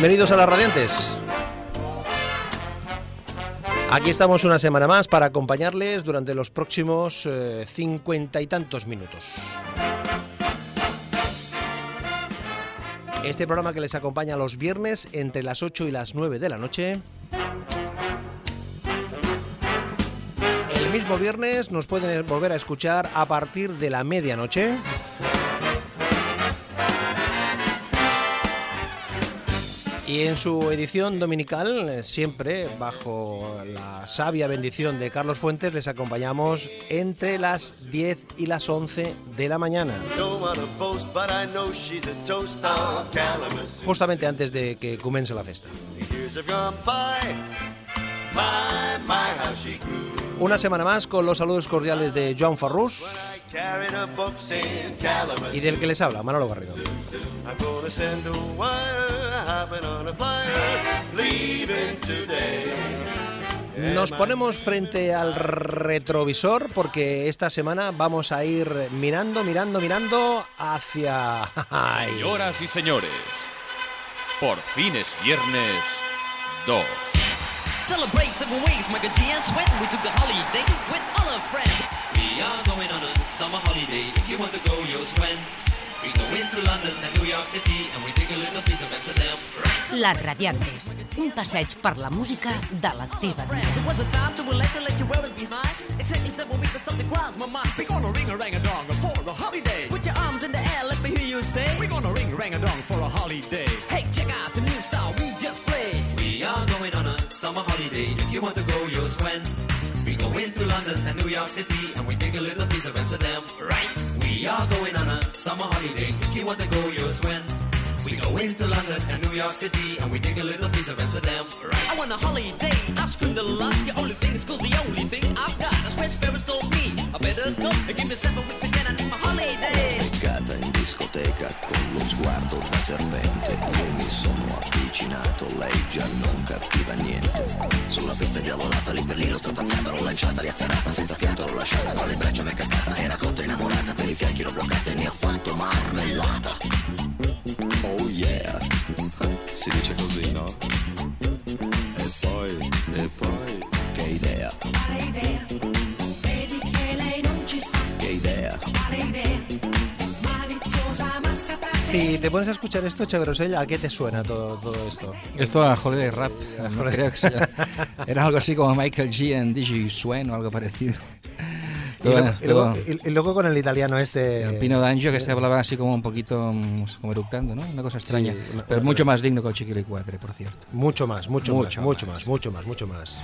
Bienvenidos a las Radiantes. Aquí estamos una semana más para acompañarles durante los próximos eh, cincuenta y tantos minutos. Este programa que les acompaña los viernes entre las 8 y las 9 de la noche. El mismo viernes nos pueden volver a escuchar a partir de la medianoche. Y en su edición dominical, eh, siempre bajo la sabia bendición de Carlos Fuentes, les acompañamos entre las 10 y las 11 de la mañana. Justamente antes de que comience la fiesta. Una semana más con los saludos cordiales de Joan Farrús y del que les habla, Manolo Garrido. Nos ponemos frente al retrovisor porque esta semana vamos a ir mirando, mirando, mirando hacia... Señoras y señores, por fin es viernes 2. Celebrate seven weeks, Michael G and Sweat. We took a holiday with all our friends. We are going on a summer holiday. If you want to go, you'll swim. We go into London and New York City and we take a little piece of Amsterdam. Les Radiantes, un passeig per la música de la teva vida. It was a time to relax and let you wear it behind. Exactly seven weeks, but something crossed my mind. We're gonna ring a rang a dong for a holiday. Put your arms in the air, let me hear you say. We're gonna ring a rang a dong for a holiday. Hey, check out the new style we just played. We are going on a summer holiday. If you want to go, you'll swim. We go into London and New York City and we take a little piece of Amsterdam. Right? We are going on a summer holiday. If you want to go, you'll swim. We go into London and New York City and we take a little piece of Amsterdam. Right? I want a holiday. I've screamed a lot. The only thing is cool. The only thing I've got. That's where Ferris told me. I better go and give me seven weeks again. I need my holiday. Beccata in discoteca con lo sguardo da serpente Io mi sono avvicinato, lei già non capiva niente Sulla pista diavolata, lì per lì l'ho strapazzata L'ho lanciata, riafferrata, senza fiato l'ho lasciata Con le braccia mi è cascata, era cotta innamorata Per i fianchi l'ho bloccata e ne ho fatto marmellata Oh yeah, si dice così no? E poi, e poi, che idea Quale idea? Si te pones a escuchar esto, Chagrosell, ¿a qué te suena todo, todo esto? Esto a Holiday Rap, no creo que sea. Era algo así como Michael G en DJ Swen o algo parecido. Y, lo- luego, y- con el italiano este... el Pino D'Angio que se hablaba así como un poquito mm, como eructando, ¿no? Una cosa extraña. una- pero mucho más digno que el Chiquili 4, por cierto. Mucho más, mucho, Mucho más, mucho más, mucho más, mucho más.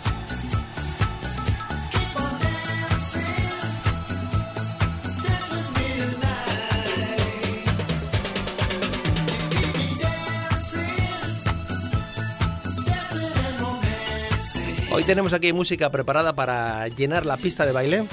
Hoy tenemos aquí música preparada para llenar la pista de baile.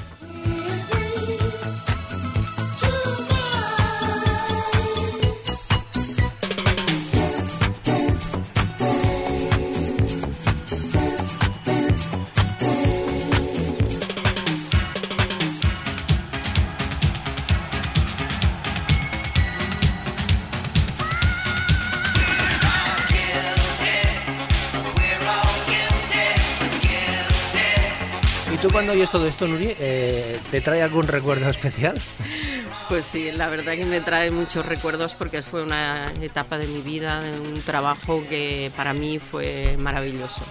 Cuando oyes todo esto, Nuri, eh, te trae algún recuerdo especial? Pues sí, la verdad que me trae muchos recuerdos porque fue una etapa de mi vida, de un trabajo que para mí fue maravilloso.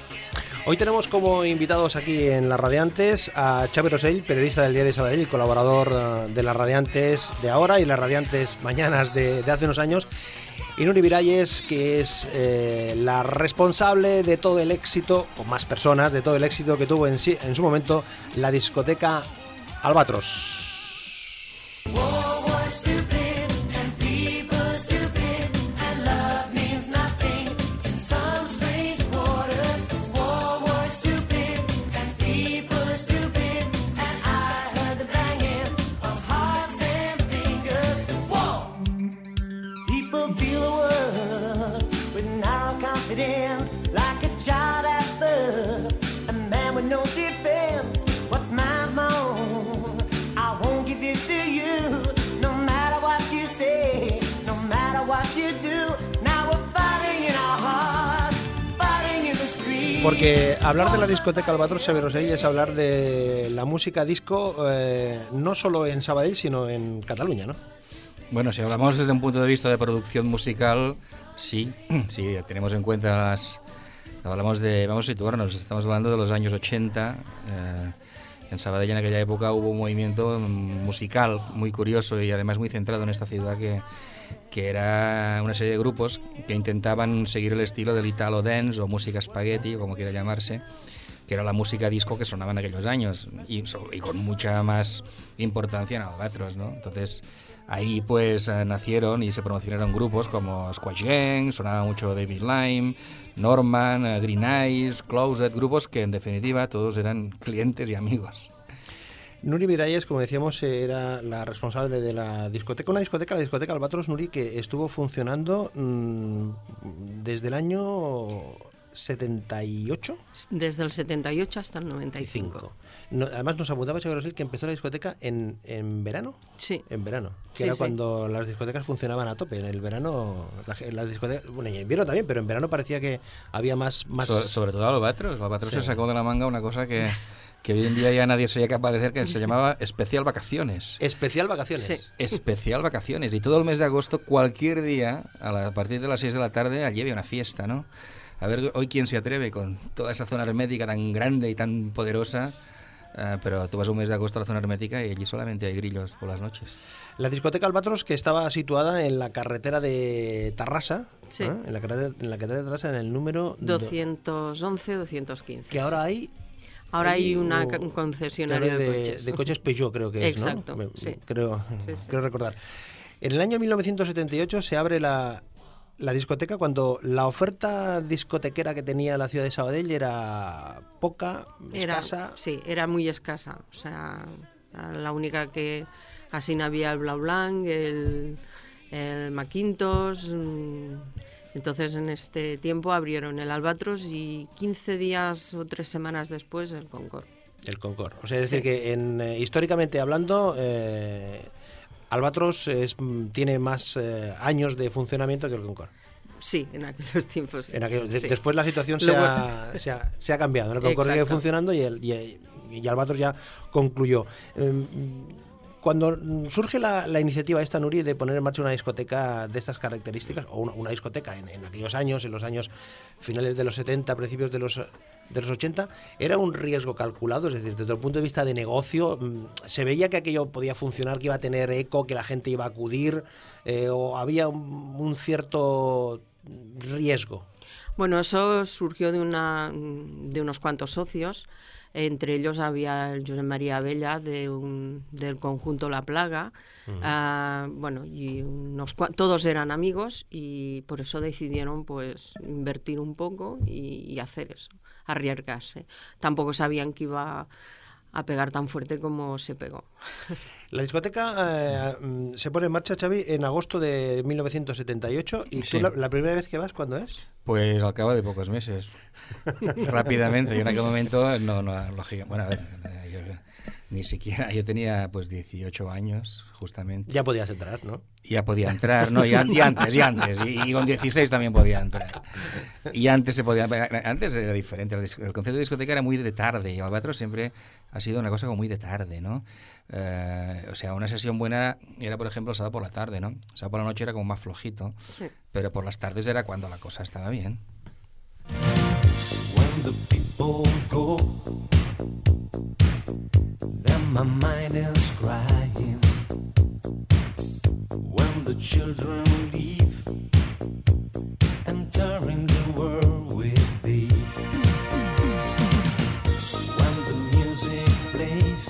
Hoy tenemos como invitados aquí en Las Radiantes a Xavi Rosell, periodista del diario Sabadell y colaborador eh, de Las Radiantes de ahora y Las Radiantes mañanas de, de hace unos años. Y Nuri Viralles, que es eh, la responsable de todo el éxito, o más personas, de todo el éxito que tuvo en, en su momento la discoteca Albatros. Porque hablar de la discoteca Albatros Severosell es hablar de la música disco eh, no solo en Sabadell, sino en Cataluña, ¿no? Bueno, si hablamos desde un punto de vista de producción musical, sí, sí, tenemos en cuenta las... Hablamos de, vamos a situarnos, estamos hablando de los años 80. eh, en Sabadell en aquella época hubo un movimiento musical muy curioso y además muy centrado en esta ciudad que, que era una serie de grupos que intentaban seguir el estilo del Italo Dance o música spaghetti, como quiera llamarse, que era la música disco que sonaba en aquellos años y con mucha más importancia en Albatros, ¿no? Entonces ahí pues eh, nacieron y se promocionaron grupos como Squash Gang, sonaba mucho David Lime, Norman, eh, Green Eyes, Closet, grupos que en definitiva todos eran clientes y amigos. Nuri Miralles, como decíamos, era la responsable de la discoteca, una discoteca, la discoteca Albatros Nuri, que estuvo funcionando mm, desde el año 78. Desde el 78 hasta el 95. No, además nos apuntaba Rosell que empezó la discoteca en, en verano. Sí. En verano. Que Sí, era sí. cuando las discotecas funcionaban a tope. En el verano, las discotecas, bueno, y en invierno también, pero en verano parecía que había más... más So- sobre todo Albatros. Albatros Sí. se sacó de la manga una cosa que, que hoy en día ya nadie sería capaz de hacer, que se llamaba especial vacaciones. especial vacaciones. Sí. Especial vacaciones. Y todo el mes de agosto, cualquier día, a, la- a partir de las 6 de la tarde, allí había una fiesta, ¿no? A ver hoy quién se atreve con toda esa zona hermética tan grande y tan poderosa. eh, pero tú vas un mes de agosto a la zona hermética y allí solamente hay grillos por las noches. La discoteca Albatros, que estaba situada en la carretera de Tarrasa, Sí. ¿eh? en, la carretera, en la carretera de Tarrasa, en el número... do- 211, 215. que ahora hay... Ahora hay una un concesionario de, coches. De coches Peugeot, creo que es, ¿no? Exacto, Me- sí. Creo, Sí, sí. creo recordar. En el año 1978 se abre la, la discoteca cuando la oferta discotequera que tenía la ciudad de Sabadell era poca, Era, escasa. sí, era muy escasa. O sea, la única que así no había el Blau Blanc, el, el Macintosh. Entonces en este tiempo abrieron el Albatros y 15 días o tres semanas después el Concord. El Concord. O sea, es decir, que en, eh, históricamente hablando, eh, Albatros es, mm, tiene más eh, años de funcionamiento que el Concord. Sí, en aquellos tiempos. sí. En aquello- de- Sí. Después la situación se ha, se, ha, se ha cambiado. El Concord sigue funcionando y, el, y, y Albatros ya concluyó. Cuando surge la, la iniciativa esta, Nuri, de poner en marcha una discoteca de estas características, o una, discoteca en, aquellos años, en los años finales de los 70, principios de los, de los 80, ¿era un riesgo calculado? Es decir, desde el punto de vista de negocio, mm, ¿se veía que aquello podía funcionar, que iba a tener eco, que la gente iba a acudir, eh, o había un, un cierto riesgo? Bueno, eso surgió de, una, de unos cuantos socios. Entre ellos había el José María Abella de un- del conjunto La Plaga. Ah, bueno, y unos todos eran amigos y por eso decidieron pues invertir un poco y, y hacer eso, arriesgarse. Tampoco sabían que iba a pegar tan fuerte como se pegó. La discoteca eh, mm, se pone en marcha, Xavi, en agosto de 1978. ¿Y Sí. tú la, la primera vez que vas, cuándo es? Pues al cabo de pocos meses. Rápidamente. Y en aquel momento, no, no, lógica. Bueno, a ver, eh, yo ni siquiera. Yo tenía pues 18 años, justamente. Ya podías entrar, ¿no? Y ya podía entrar, ¿no? Y, an- y antes, y antes. Y, y con 16 también podía entrar. Y antes se podía. Antes era diferente. El, concepto de discoteca era muy de tarde. Y Albatros siempre ha sido una cosa como muy de tarde, ¿no? Eh, o sea, una sesión buena era, por ejemplo, el sábado por la tarde, ¿no? El sábado por la noche era como más flojito. Sí. Pero por las tardes era cuando la cosa estaba bien. When the people go, then my mind is crying. When the children leave, the world with. When the music plays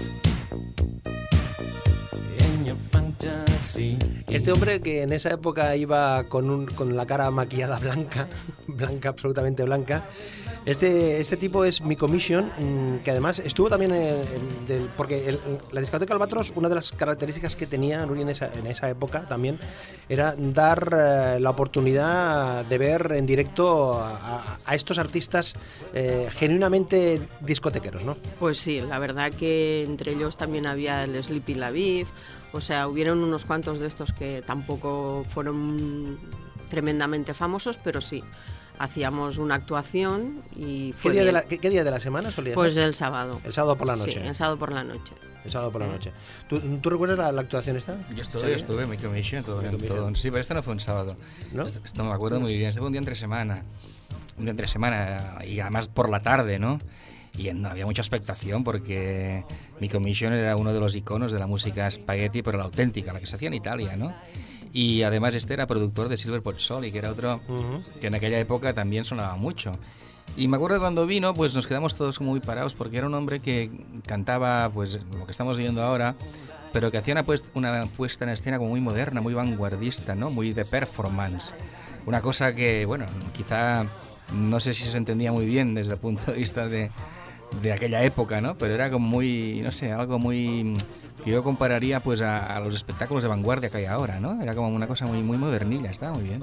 in your. Este hombre que en esa época iba con, un, con la cara maquillada blanca, blanca, absolutamente blanca. Este, este tipo es Mi Commission, mm, que además estuvo también en, porque la discoteca Albatros, una de las características que tenía Nuri en esa, en esa época también, era dar eh, la oportunidad de ver en directo a, estos artistas eh, genuinamente discotequeros, ¿no? Pues sí, la verdad que entre ellos también había el Sleepy Laviv, o sea, hubieron unos cuantos de estos que tampoco fueron tremendamente famosos, pero sí. Hacíamos una actuación y ¿Qué fue día, de la, qué, qué día de la semana solía Pues el sábado. El sábado por la noche. Sí, el sábado por la noche. El sábado por la noche. ¿Tú, tú recuerdas la, la actuación esta? Yo estuve, Sí. yo estuve, mi comisión, todo, commission. todo. Sí, pero este no fue un sábado. ¿No? Esto, esto me acuerdo muy bien. Este fue un día entre semana. Un día entre semana y además por la tarde, ¿no? Y no había mucha expectación porque mi comisión era uno de los iconos de la música spaghetti, pero la auténtica, la que se hacía en Italia, ¿no? Y además este era productor de Silver Pozzoli, que era otro Ujú. que en aquella época también sonaba mucho. Y me acuerdo cuando vino, pues nos quedamos todos muy parados porque era un hombre que cantaba, pues lo que estamos oyendo ahora, pero que hacía una, pues- una puesta en escena como muy moderna, muy vanguardista, ¿no? Muy de performance. Una cosa que, bueno, quizá no sé si se entendía muy bien desde el punto de vista de, de aquella época, ¿no? Pero era como muy, no sé, algo muy que yo compararía pues a, a los espectáculos de vanguardia que hay ahora, ¿no? Era como una cosa muy muy modernilla, estaba muy bien.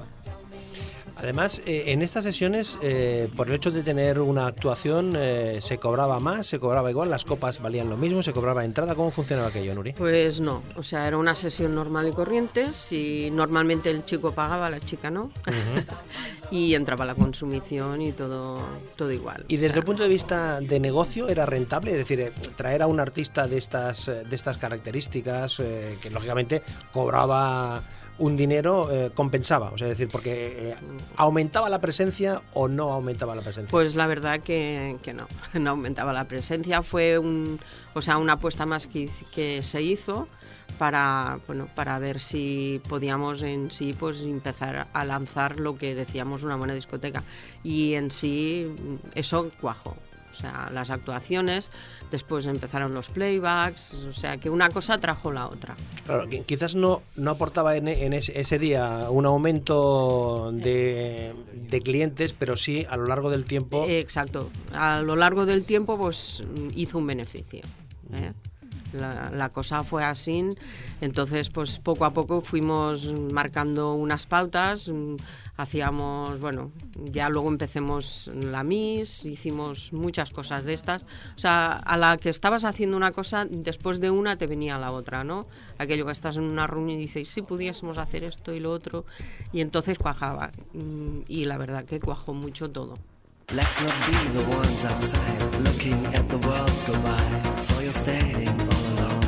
Además, eh, en estas sesiones, eh, por el hecho de tener una actuación, eh, se cobraba más, se cobraba igual, las copas valían lo mismo, se cobraba entrada. ¿Cómo funcionaba aquello, Nuri? Pues no, o sea, era una sesión normal y corriente. Si normalmente el chico pagaba, la chica no. y entraba la consumición y todo, todo igual. Y desde sea, el punto de vista de negocio, ¿era rentable? Es decir, traer a un artista de estas, de estas características, que lógicamente cobraba un dinero, eh, compensaba. O sea, es decir, porque eh, aumentaba la presencia o no aumentaba la presencia. Pues la verdad que, no, no aumentaba la presencia. Fue un, o sea, una apuesta más que, que se hizo para, bueno, para ver si podíamos en sí pues empezar a lanzar lo que decíamos una buena discoteca. Y en sí eso cuajó. O sea, las actuaciones, después empezaron los playbacks, o sea, que una cosa trajo la otra. Claro, qui- quizás no, no aportaba en, en ese, ese día un aumento de, de clientes, pero sí a lo largo del tiempo. Exacto. A lo largo del tiempo, pues hizo un beneficio. ¿eh? La, cosa fue así. Entonces, pues poco a poco fuimos marcando unas pautas. mm, Hacíamos, bueno, ya luego empecemos la MIS, hicimos muchas cosas de estas. O sea, a la que estabas haciendo una cosa, después de una te venía la otra, ¿no? Aquello que estás en una reunión y dices, sí, pudiésemos hacer esto y lo otro. Y entonces cuajaba. Mm, Y la verdad que cuajó mucho todo. Let's not be the ones outside looking at the world go by. So you're standing all alone.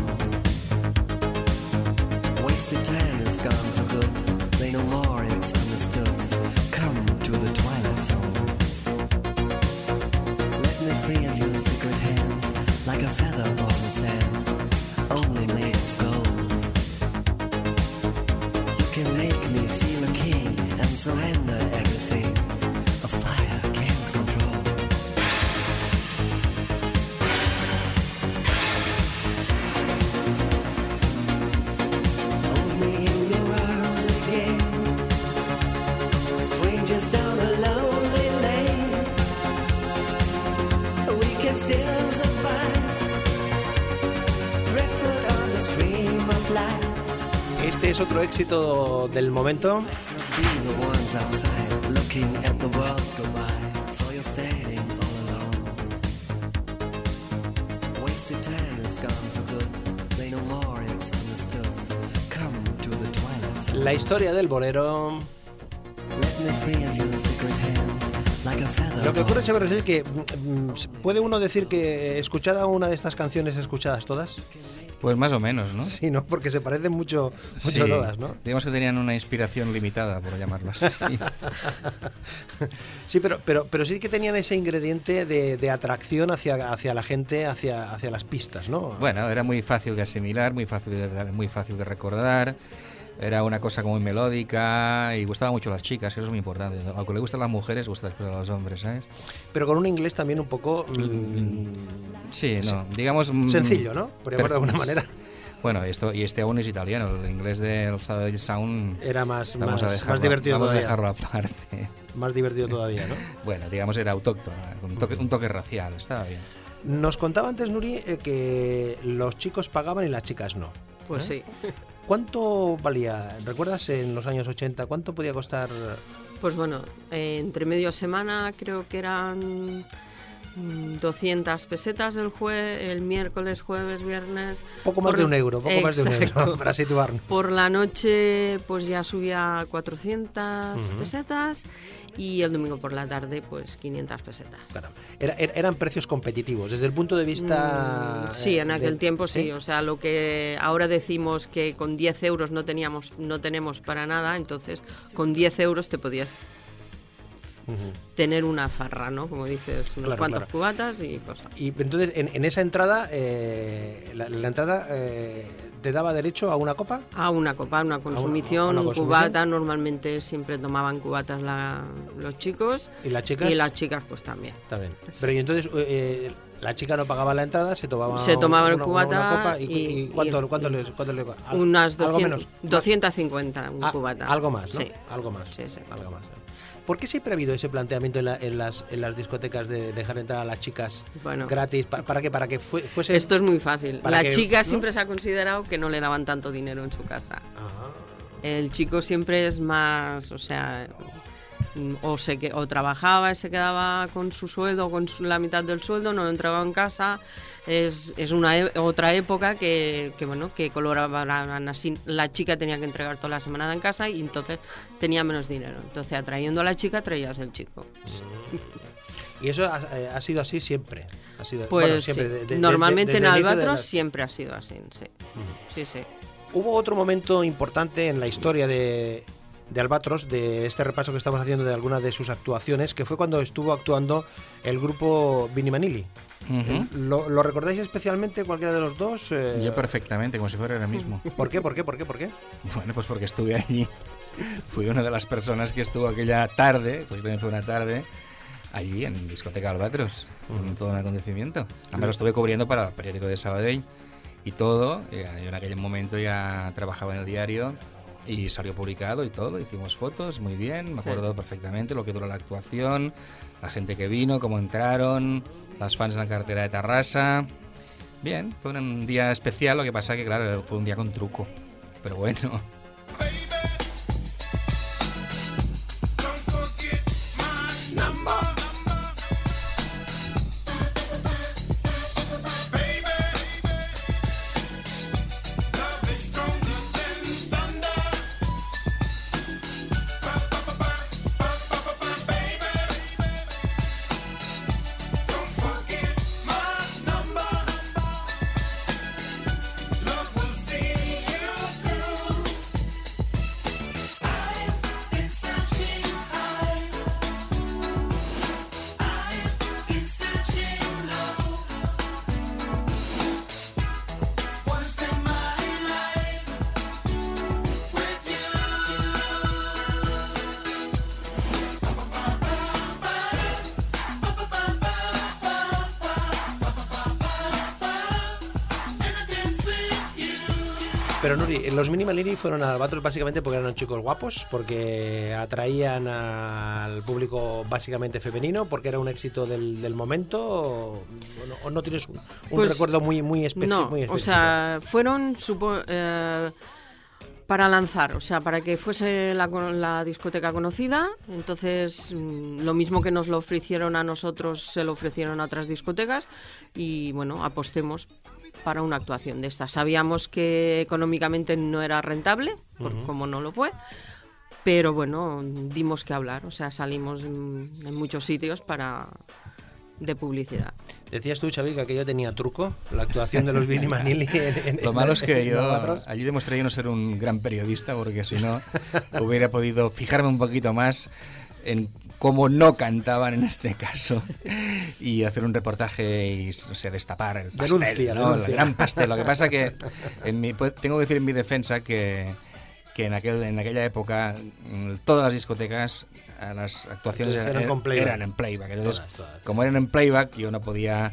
Wasted time is gone for good. Say no more, it's understood. Come to the twilight zone. Let me feel your secret hand like a feather on the sand, only made of gold. You can make me feel a king and everything. Feel your secret hand like a feather. Lo que ocurre, es que mm, mm, puede uno decir que escuchada una de estas canciones escuchadas todas. Pues más o menos, ¿no? Sí, ¿no? Porque se parecen mucho, mucho Sí. todas, ¿no? Digamos que tenían una inspiración limitada, por llamarlo así. Sí, pero, pero, pero sí que tenían ese ingrediente de, de atracción hacia, hacia la gente, hacia, hacia las pistas, ¿no? Bueno, era muy fácil de asimilar, muy fácil de, muy fácil de recordar. Era una cosa como muy melódica y gustaba mucho a las chicas, que eso es muy importante. Aunque le gustan las mujeres, gusta después a los hombres, ¿sabes? Pero con un inglés también un poco mm, Sí, no, digamos... mm, sencillo, ¿no? Por llamarlo de alguna manera. Bueno, esto, y este aún es italiano, el inglés del Saturday Sound... Era más, Vamos, más, a dejarlo, más divertido vamos a todavía. dejarlo aparte. Más divertido todavía, ¿no? Bueno, digamos era autóctono, un toque, un toque racial, estaba bien. Nos contaba antes, Nuri, eh, que los chicos pagaban y las chicas no. Pues ¿Eh? sí. ¿Cuánto valía? ¿Recuerdas en los años 80? ¿Cuánto podía costar? Pues bueno, eh, entre medio semana creo que eran 200 pesetas el, jue el miércoles, jueves, viernes. Poco más Por- de un euro, poco más de un euro, Exacto. para situarnos. Por la noche pues ya subía 400 pesetas y el domingo por la tarde pues 500 pesetas. Claro. Era- er- eran precios competitivos, desde el punto de vista... Mm, Sí, eh, en aquel de- tiempo sí. O sea, lo que ahora decimos que con 10 euros no teníamos, no tenemos para nada, entonces con 10 euros te podías Tener una farra, ¿no? Como dices, unos Claro, cuantos claro. cubatas y cosas. Y entonces, en, en esa entrada, eh, la, la entrada eh, te daba derecho a una copa. A una copa, una consumición, una consumición. cubata. Normalmente siempre tomaban cubatas la- los chicos. ¿Y las chicas? Y las chicas pues también. También. Pero y entonces eh, la chica no pagaba la entrada, se tomaba, Se tomaba el una- cubata una copa y, y- y ¿cuánto, y- cuánto le, cuánto le- Unas algo 200, menos? 250 un Ah, cubata. Algo más, ¿no? Sí. Algo más. Sí, sí. Algo más. ¿Por qué siempre ha habido ese planteamiento en, la- en las, en las discotecas de dejar entrar a las chicas Bueno. gratis? ¿Para, para qué? Para que fue- fuese... Esto es muy fácil. La que- chica ¿no? siempre se ha considerado que no le daban tanto dinero en su casa. Ah, El chico siempre es más, o sea, o, se, o trabajaba y se quedaba con su sueldo, con su- la mitad del sueldo, no entraba en casa. Es, es una e- otra época que, que, bueno, que colaboraban así. La chica tenía que entregar toda la semana en casa y entonces tenía menos dinero. Entonces, atrayendo a la chica, traías el chico. Y eso ha, eh, ha sido así siempre. Ha sido, Pues bueno, siempre, sí. de- de- normalmente desde en de Albatros las- siempre ha sido así, sí. Sí, sí. Hubo otro momento importante en la historia de, de Albatros, de este repaso que estamos haciendo de algunas de sus actuaciones, que fue cuando estuvo actuando el grupo Vini Manili. ¿Lo, lo recordáis especialmente cualquiera de los dos? Eh, Yo perfectamente, como si fuera ahora mismo. ¿Por qué? ¿Por qué? ¿Por qué? ¿Por qué? Bueno, pues porque estuve allí. Fui una de las personas que estuvo aquella tarde, pues también fue una tarde, allí en Discoteca Albatros, todo un acontecimiento. Además lo estuve cubriendo para el periódico de Sabadell y todo. y Yo en aquel momento ya trabajaba en el diario y salió publicado y todo. Hicimos fotos, muy bien, me acuerdo perfectamente lo que duró la actuación, la gente que vino, cómo entraron, las fans en la cartera de Tarrasa. Bien, fue un día especial, lo que pasa que claro, fue un día con truco. Pero bueno. Pero Nuri, los Mini Manili fueron a Albatros básicamente porque eran chicos guapos, porque atraían al público básicamente femenino, porque era un éxito del, del momento, o, o no, o no tienes un, un Pues, recuerdo muy, muy específico. No, muy o sea, fueron supo- eh, para lanzar, o sea, para que fuese la, la discoteca conocida. Entonces, mm, lo mismo que nos lo ofrecieron a nosotros, se lo ofrecieron a otras discotecas y bueno, apostemos para una actuación de esta. Sabíamos que económicamente no era rentable, por- como no lo fue. Pero bueno, dimos que hablar, o sea, salimos en, en muchos sitios para de publicidad. Decías tú, Xavi, que aquello tenía truco, la actuación de los Vini Manili. en- en- Lo malo es que yo allí demostré yo no ser un gran periodista porque si no hubiera podido fijarme un poquito más en cómo no cantaban en este caso y hacer un reportaje y o sea, destapar el pastel, Denuncia, ¿no? denuncia. el gran pastel. Lo que pasa que en mi, pues, tengo que decir en mi defensa que, que en, aquel, en aquella época mm, todas las discotecas las actuaciones Eran eran, eran en playback. Entonces, Todas, todas. como eran en playback, yo no podía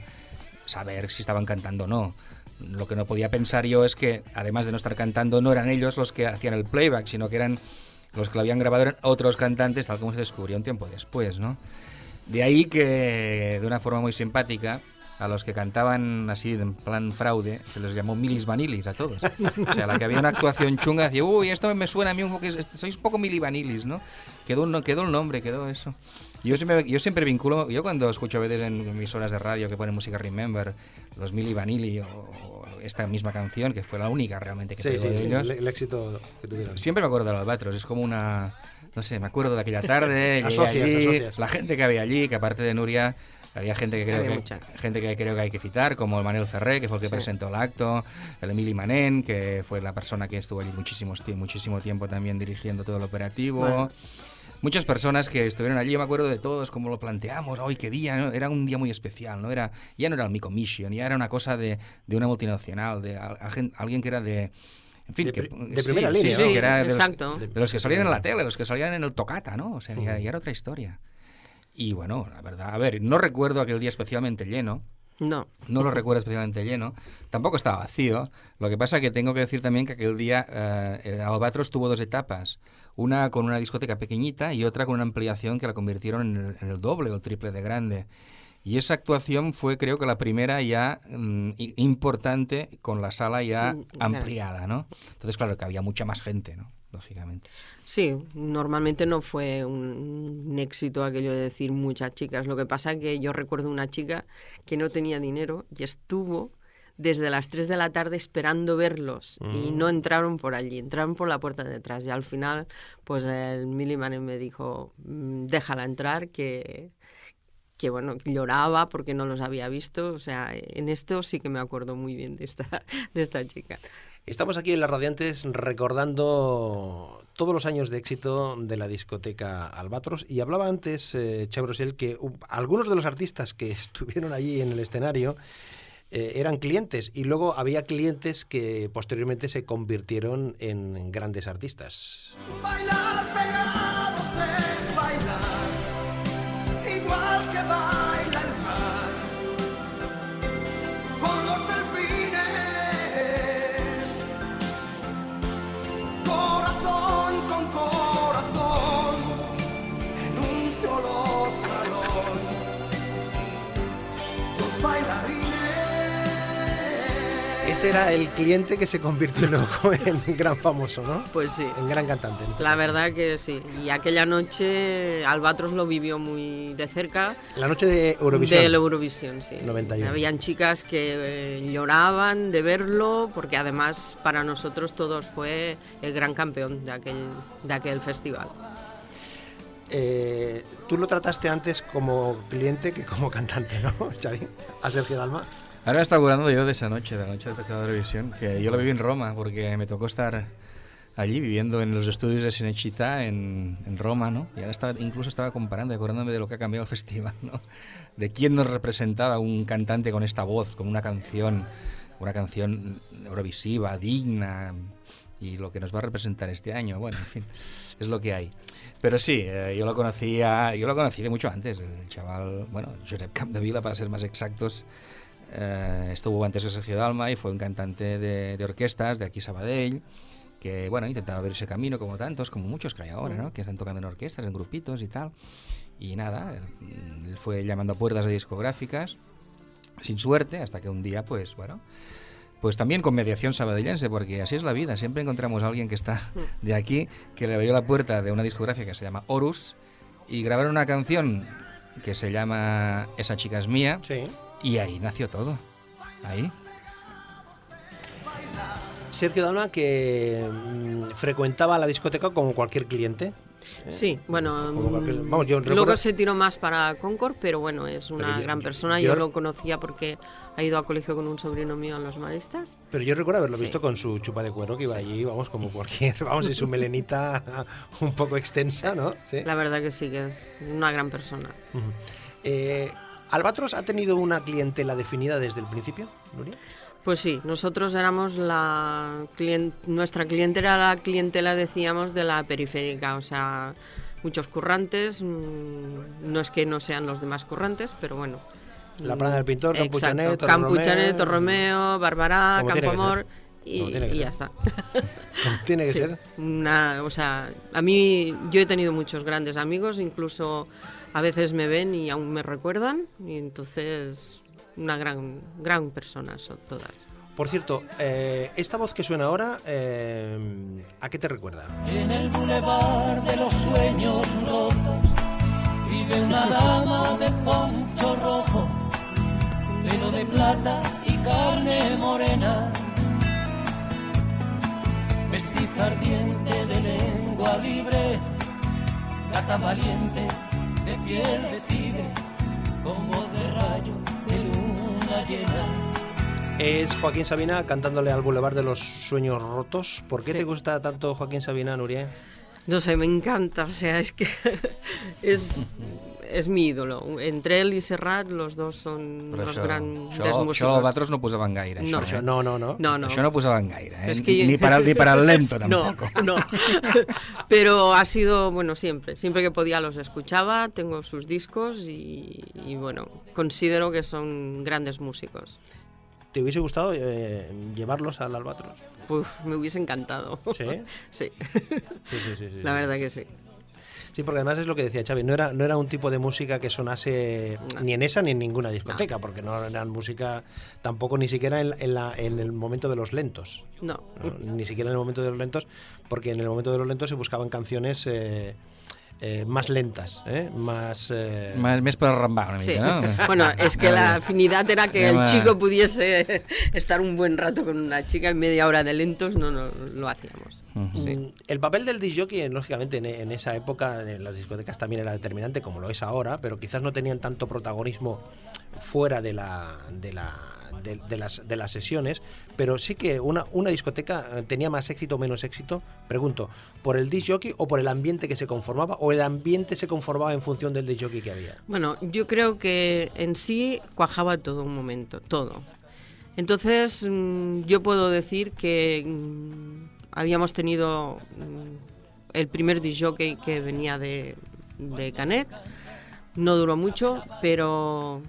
saber si estaban cantando o no. Lo que no podía pensar yo es que, además de no estar cantando, no eran ellos los que hacían el playback, sino que eran los que lo habían grabado eran otros cantantes, tal como se descubrió un tiempo después, ¿no? De ahí que, de una forma muy simpática, a los que cantaban así en plan fraude, se les llamó milis vanilis a todos. O sea, la que había una actuación chunga decía, uy, esto me suena a mí un poco, sois un poco mili vanilis, ¿no? Quedó, un- quedó el nombre, quedó eso. Yo siempre, yo siempre vinculo, yo cuando escucho a veces en mis horas de radio que ponen música Remember, los Mili Vanilli o, o esta misma canción, que fue la única realmente que Sí, pegó sí, de sí, ellos, el, el éxito que tuvieron. Siempre me acuerdo del Albatros, es como una... No sé, me acuerdo de aquella tarde, Asocias, allí, asocias. la gente que había allí, que aparte de Nuria, había gente que creo Había que, mucha. gente que creo que hay que citar, como el Manuel Ferré, que fue el que Sí. presentó el acto, el Emili Manén, que fue la persona que estuvo allí muchísimos tie- muchísimo tiempo también dirigiendo todo el operativo. Bueno. Muchas personas que estuvieron allí, yo me acuerdo de todos, cómo lo planteamos, hoy qué día, ¿no? era un día muy especial, ¿no? Era, ya no era el Mico Mission, ya era una cosa de, de una multinacional, de al- agen- alguien que era de... En fin, De que, de primera sí, línea, sí, ¿no? que era de los- Exacto. de los que salían en la tele, los que salían en el tocata, ¿no? O sea, ya, ya era otra historia. Y bueno, la verdad, a ver, no recuerdo aquel día especialmente lleno, No. no lo recuerdo especialmente lleno, tampoco estaba vacío. Lo que pasa que tengo que decir también que aquel día eh, Albatros tuvo dos etapas, una con una discoteca pequeñita y otra con una ampliación que la convirtieron en el, en el doble o el triple de grande. Y esa actuación fue creo que la primera ya mm, importante con la sala ya Mm, ampliada, ¿no? Entonces claro que había mucha más gente, ¿no? Lógicamente. Sí, normalmente no fue un, un éxito aquello de decir muchas chicas. Lo que pasa que yo recuerdo una chica que no tenía dinero y estuvo desde las 3 de la tarde esperando verlos y no entraron por allí, entraron por la puerta de detrás y al final pues el Milliman me dijo "Mm, déjala entrar que que bueno, lloraba porque no los había visto, o sea, en esto sí que me acuerdo muy bien de esta, de esta chica. Estamos aquí en Las Radiantes recordando todos los años de éxito de la discoteca Albatros. Y hablaba antes, eh, Xavi Rosell, que algunos de los artistas que estuvieron allí en el escenario eh, eran clientes. Y luego había clientes que posteriormente se convirtieron en grandes artistas. Bailar pegados es Este era el cliente que se convirtió luego en gran famoso, ¿no? Pues sí. En gran cantante. ¿no? La verdad que sí. Y aquella noche Albatros lo vivió muy de cerca. La noche de Eurovisión. De la Eurovisión, sí. 91. Habían chicas que eh, lloraban de verlo porque además para nosotros todos fue el gran campeón de aquel, de aquel festival. Eh, Tú lo trataste antes como cliente que como cantante, ¿no, Xavi? A Sergio Dalma. Ahora me está hablando yo de esa noche, de la noche del Festival de Eurovisión, que yo lo viví en Roma, porque me tocó estar allí viviendo en los estudios de Cinecittà en, en Roma, ¿no? Y ahora estaba, incluso estaba comparando, acordándome de lo que ha cambiado el festival, ¿no? De quién nos representaba un cantante con esta voz, con una canción, una canción eurovisiva, digna, y lo que nos va a representar este año, bueno, en fin, es lo que hay. Pero sí, eh, yo lo conocía, yo lo conocí de mucho antes, el chaval, bueno, Josep Capdevila para ser más exactos, eh, estuvo antes que Sergio Dalma y fue un cantante de, de orquestas de aquí Sabadell, que bueno, intentaba ver ese camino como tantos, como muchos que hay ahora, ¿no? Que están tocando en orquestas, en grupitos y tal. Y nada, él, fue llamando a puertas de discográficas, sin suerte, hasta que un día, pues bueno, pues también con mediación sabadellense, porque así es la vida. Siempre encontramos a alguien que está de aquí, que le abrió la puerta de una discográfica que se llama Horus, y grabaron una canción que se llama Esa chica es mía, Sí. Y ahí nació todo. Ahí. Sergio Dalma que mm, frecuentaba la discoteca como cualquier cliente. Sí, bueno, cualquier- mm, vamos, yo luego recuerdo- se tiró más para Concord, pero bueno, es una yo- gran persona. yo- Yo, lo conocía porque ha ido a colegio con un sobrino mío en los maristas. Pero yo recuerdo haberlo Sí. visto con su chupa de cuero que iba allí, vamos, como cualquier, vamos, y su melenita un poco extensa, ¿no? Sí. La verdad que sí, que es una gran persona. Eh, ¿Albatros ha tenido una clientela definida desde el principio, Nuria? Pues sí, nosotros éramos la clien- nuestra clientela era la clientela decíamos de la periférica, o sea, muchos currantes, mm, no es que no sean los demás currantes, pero bueno. La mm, Plana del Pintor, Campuchanet, Campuchanet, Romeo. Torromeo, Barbará, tiene que Campoamor y, y ya está. Como tiene que Sí, ser. Una, o sea, a mí yo he tenido muchos grandes amigos, incluso a veces me ven y aún me recuerdan, y entonces una gran, gran persona son todas. Por cierto, eh, esta voz que suena ahora, eh, ¿a qué te recuerda? En el bulevar de los sueños rotos vive una dama de poncho rojo, pelo de plata y carne morena, mestiza ardiente de lengua libre, gata valiente de piel de tigre, voz de rayo de luna llena. Es Joaquín Sabina cantándole al Boulevard de los Sueños Rotos. ¿Por qué Sí. te gusta tanto Joaquín Sabina, Nuria? No sé, me encanta, o sea, es que es, es mi ídolo. Entre él y Serrat, los dos son Però los això, grandes això, això músicos. els altres no posaven gaire, No. això, eh? No, no, no. No, no. Això no posaven gaire, eh? Es que- ni, para, ni para el lento No, tampoco. no. Pero ha sido, bueno, siempre. Siempre que podía los escuchaba, tengo sus discos y, y, bueno, considero que son grandes músicos. ¿Te hubiese gustado eh, llevarlos al Albatros? Uf, me hubiese encantado. ¿Sí? Sí, Sí, sí, sí. sí, la sí. verdad que sí. Sí, porque además es lo que decía Xavi, no era, no era un tipo de música que sonase ni en esa ni en ninguna discoteca, porque no era música tampoco ni siquiera en, en la- en el momento de los lentos. No, ¿no? Ni siquiera en el momento de los lentos, porque en el momento de los lentos se buscaban canciones eh, eh, más lentas, ¿eh? más... eh, una Sí. mica, no? Bueno, es que la afinidad era que el chico pudiese estar un buen rato con una chica en media hora de lentos, no, no lo hacíamos. Sí. Mm, El papel del disjockey, lógicamente, en, en esa época en las discotecas también era determinante, como lo es ahora, pero quizás no tenían tanto protagonismo fuera de la de la de, las de las sesiones, pero sí que una, una discoteca eh, tenía más éxito o menos éxito, pregunto, por el disjockey o por el ambiente que se conformaba o el ambiente se conformaba en función del disjockey que había. Bueno, yo creo que en sí cuajaba todo un momento, todo. Entonces, mm, yo puedo decir que mm, habíamos tenido mm, el primer disjockey que venía de, de Canet. No duró mucho, pero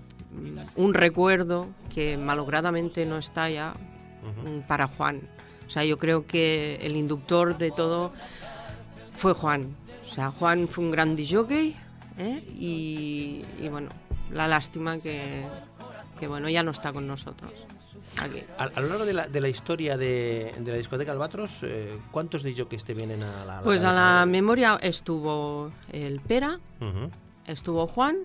un recuerdo que malogradamente no está ya mm, para Juan. O sea, yo creo que el inductor de todo fue Juan. O sea, Juan fue un gran disjockey ¿eh? y, y bueno, la lástima que, que bueno, ya no está con nosotros aquí. A, a lo largo de la, de la historia de, de la discoteca Albatros, eh, ¿cuántos disjockeys te vienen a la, Pues a la memoria estuvo el Pera, Ujú. estuvo Juan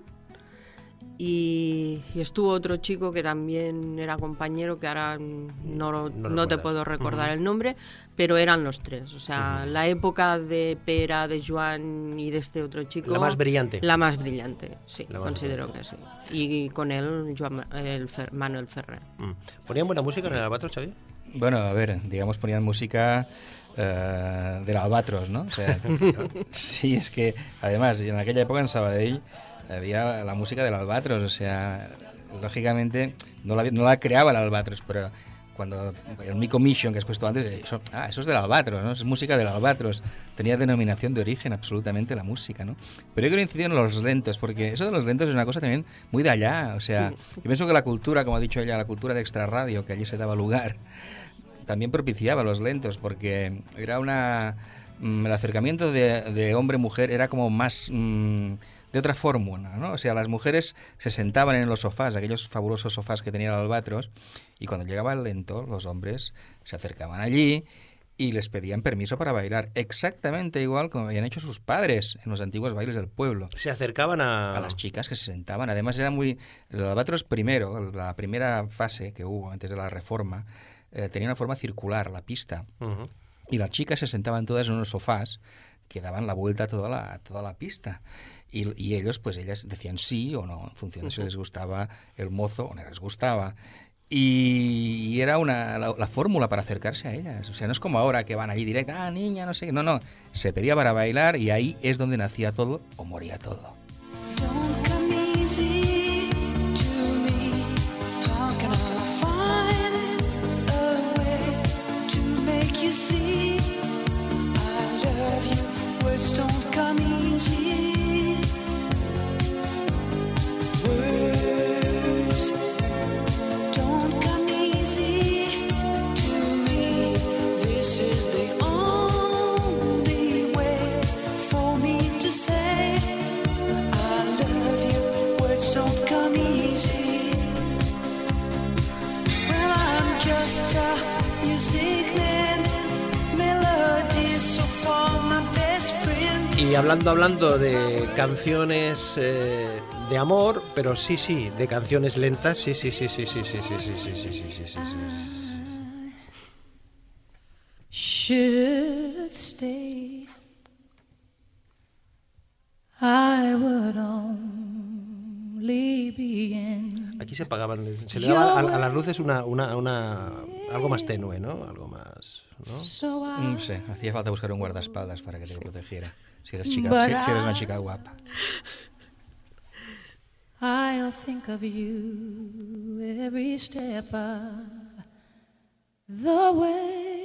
y, y estuvo otro chico que también era compañero, que ahora no, No no te puedo recordar Ujú. el nombre, pero eran los tres. O sea, la época de Pera, de Juan y de este otro chico. La más brillante. La más brillante, sí, más considero que sí. Y, con él Joan- el Fer- Manuel Ferrer. Mm. ¿Ponían buena música en el Albatros, Xavi? Bueno, a ver, digamos, ponían música eh, del Albatros, ¿no? O sea, sí, es que, además, en aquella época en Sabadell había la música del Albatros, o sea, lógicamente no la, no la creaba el Albatros, pero cuando el Mico Mission que has puesto antes, eso, ah, eso es del Albatros, ¿no? Es música del Albatros. Tenía denominación de origen absolutamente la música, ¿no? Pero yo quiero incidir en los lentos, porque eso de los lentos es una cosa también muy de allá. O sea, yo pienso que la cultura, como ha dicho ella, la cultura de extrarradio, que allí se daba lugar, también propiciaba los lentos, porque era una... mm, el acercamiento de, de hombre-mujer era como más... mm, de otra fórmula, ¿no? O sea, las mujeres se sentaban en los sofás, aquellos fabulosos sofás que tenía el Albatros, y cuando llegaba el lento, los hombres se acercaban allí y les pedían permiso para bailar, exactamente igual como habían hecho sus padres en los antiguos bailes del pueblo. Se acercaban a... A las chicas que se sentaban. Además, era muy. El Albatros primero, la primera fase que hubo antes de la reforma, eh, tenía una forma circular, la pista. Y las chicas se sentaban todas en unos sofás que daban la vuelta a toda la, a toda la pista. Y, y ellos, pues ellas decían sí o no, en función de si les gustaba el mozo o no les gustaba. Y, y era una, la, la fórmula para acercarse a ellas. O sea, no es como ahora que van allí directo, ah, niña, no sé. No, no. Se pedía para bailar y ahí es donde nacía todo o moría todo. Don't come easy to me. How can I find a way to make you see I love you? Words don't come easy. Y hablando, hablando de canciones eh, de amor, pero sí, sí, de canciones lentas, sí, sí, sí, sí, sí, sí, sí, sí, sí, sí, sí, sí, sí, sí. should stay, I would only Aquí se apagaban, se le daba a, a las luces una, una, una, algo más tenue, ¿no? Algo más, ¿no? sé, hacía falta buscar un guardaespaldas para que te protegiera. Si eres, chica, si, si eres una chica guapa. I'll think of you every step of the way.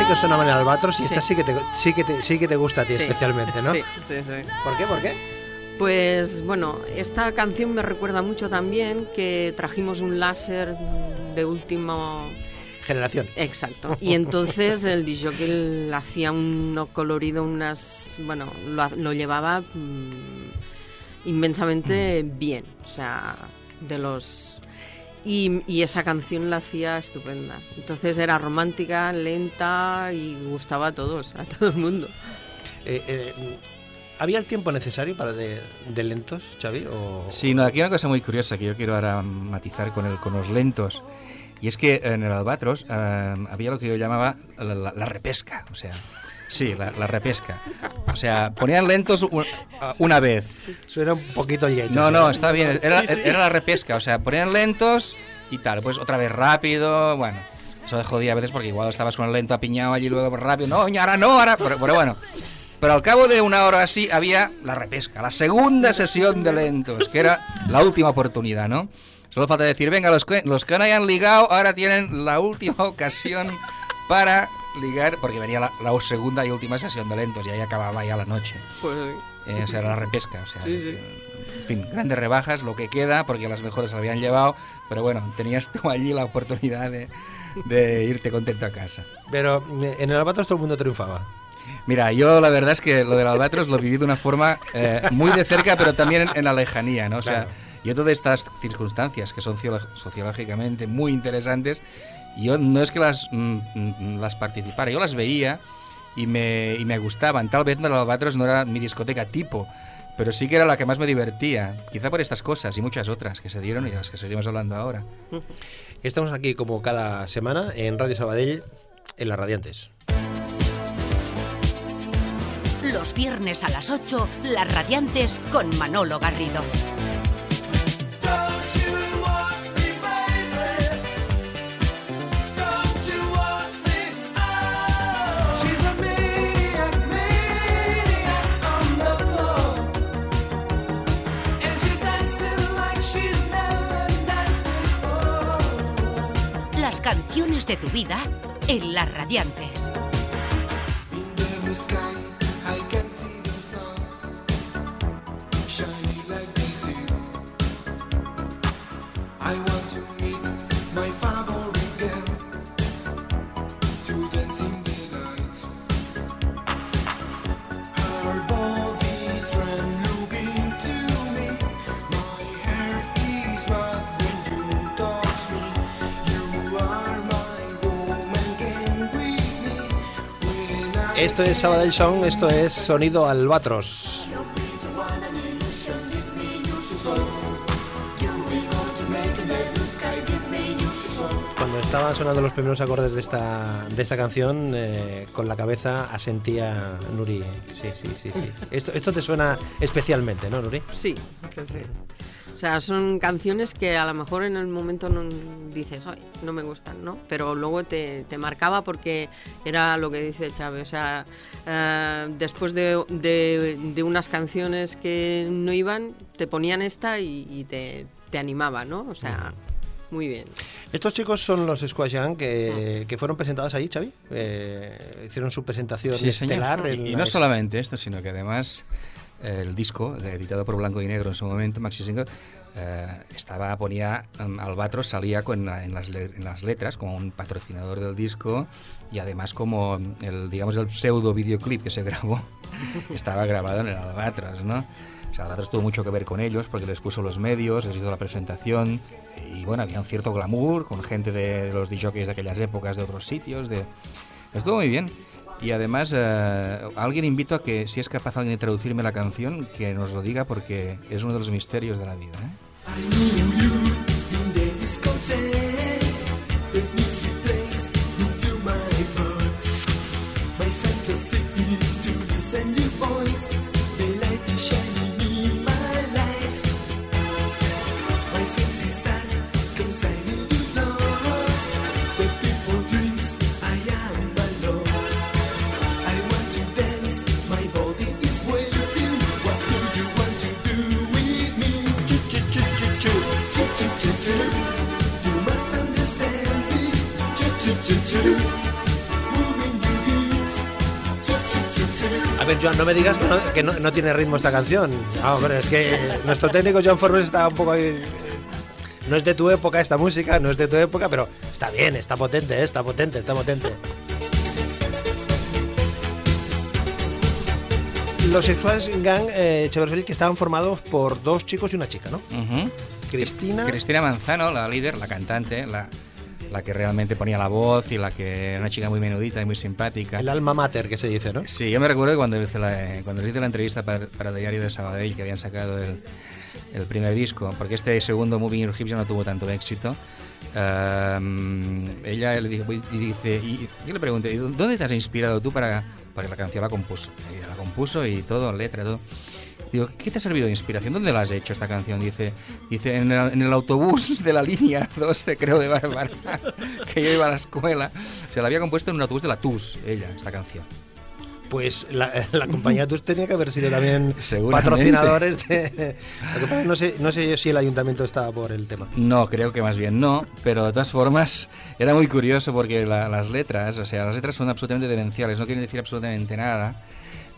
Sí que sonaban en Albatros y esta Sí. sí que te, sí que te, sí que te gusta a ti Sí, especialmente, ¿no? Sí, sí, sí. ¿Por qué? ¿Por qué? Pues bueno, esta canción me recuerda mucho también que trajimos un láser de último... Generación. Exacto. Y entonces el disjockey hacía un colorido, unas... Bueno, lo, lo llevaba mm, inmensamente bien. O sea, de los... Y, y esa canción la hacía estupenda. Entonces era romántica, lenta y gustaba a todos, a todo el mundo. Eh, eh, ¿Había el tiempo necesario para de, de lentos, Xavi? O... Sí, no, aquí hay una cosa muy curiosa que yo quiero ahora matizar con, el, con los lentos. Y es que en el Albatros eh, había lo que yo llamaba la, la- la repesca. O sea, sí, la, la repesca. O sea, ponían lentos una vez. Suena un poquito yecho. No, ¿eh? no, está bien. Era, Sí, sí. era la repesca. O sea, ponían lentos y tal. Pues otra vez rápido. Bueno, eso de jodía a veces porque igual estabas con el lento apiñado allí luego rápido. No, ahora no, ahora. Pero, pero bueno. Pero al cabo de una hora así había la repesca, la segunda sesión de lentos, que era la última oportunidad, ¿no? Solo falta decir, venga, los que, los que no hayan ligado ahora tienen la última ocasión para ligar, porque venía la, la segunda y última sesión de lentos y ahí acababa ya la noche. Pues, Eh, o sea, era la repesca, o sea, Sí, sí. eh, en fin, grandes rebajas, lo que queda, porque las mejores se habían llevado, pero bueno, tenías tú allí la oportunidad de, de irte contento a casa. Pero eh, en el Albatros todo el mundo triunfaba. Mira, yo la verdad es que lo del Albatros lo viví de una forma eh, muy de cerca, pero también en, en la lejanía, ¿no? O sea, Claro. yo todas estas circunstancias que son sociológicamente muy interesantes, yo no es que las, mm, mm, las participara, yo las veía y me, y me gustaban. Tal vez el Albatros no era mi discoteca tipo, pero sí que era la que más me divertía. Quizá por estas cosas y muchas otras que se dieron y de las que seguimos hablando ahora. Estamos aquí como cada semana en Radio Sabadell, en las Radiantes. Los viernes a las 8, Las Radiantes con Manolo Garrido. Canciones de tu vida en Las Radiantes. Esto es Sabadell Song, esto es Sonido Albatros. Cuando estaban sonando los primeros acordes de esta, de esta canción, eh, con la cabeza asentía Nuri. Sí, sí, sí. sí. Esto, esto te suena especialmente, ¿no, Nuri? Sí, que sí. O sea, son canciones que a lo mejor en el momento no dices, ay, no me gustan, ¿no? Pero luego te, te marcaba porque era lo que dice Chávez. O sea, eh, después de, de- de unas canciones que no iban, te ponían esta y, y te, te animaba, ¿no? O sea, muy bien. Estos chicos son los Squash Gang que, que fueron presentados ahí, Xavi. Eh, hicieron su presentación Sí, estelar. en Y, y no solamente esto, sino que además el disco, editado por Blanco y Negro en su momento, Maxi Single, eh, estaba, ponía, um, Albatros salía con, en, las, en las letras como un patrocinador del disco y además como el, digamos, el pseudo videoclip que se grabó estaba grabado en el Albatros, ¿no? O sea, Albatros tuvo mucho que ver con ellos porque les puso los medios, les hizo la presentación y bueno, había un cierto glamour con gente de, de los DJs de aquellas épocas, de otros sitios, de... Estuvo muy bien. Y además, eh, alguien invito a que, si es capaz alguien de traducirme la canción, que nos lo diga porque es uno de los misterios de la vida. ¿eh? Joan, no me digas que no, que no- no tiene ritmo esta canción. No, hombre, es que nuestro técnico John Forbes está un poco ahí. eh, No es de tu época esta música, no es de tu época, pero está bien, está potente, eh, está potente, está potente. Los Sexuals Gang eh, Cheverfield que estaban formados por dos chicos y una chica, ¿no? Cristina. Cristina Manzano, la líder, la cantante, la, la que realmente ponía la voz y la que era una chica muy menudita y muy simpática. El alma mater que se dice, ¿no? Sí, yo me recuerdo que cuando, hice la, cuando hice la entrevista para, para Diario de Sabadell, que habían sacado el, el primer disco, porque este segundo Moving Your Hips ya no tuvo tanto éxito, ehm, ella le dijo, y dice, y yo le pregunté, ¿y ¿dónde te has inspirado tú para, para que la canción la compuso? Y ella la compuso y todo, letra, todo. Digo, ¿qué te ha servido de inspiración? ¿Dónde la has hecho esta canción? Dice, dice en, el, en el autobús de la línea 2 de Creo de Bárbara, que yo iba a la escuela. Se la había compuesto en un autobús de la TUS, ella, esta canción. Pues la, la compañía TUS tenía que haber sido también patrocinadores de... No sé, no sé yo si el ayuntamiento estaba por el tema. No, creo que más bien no, pero de todas formas era muy curioso porque la- las letras, o sea, las letras son absolutamente demenciales, no quieren decir absolutamente nada,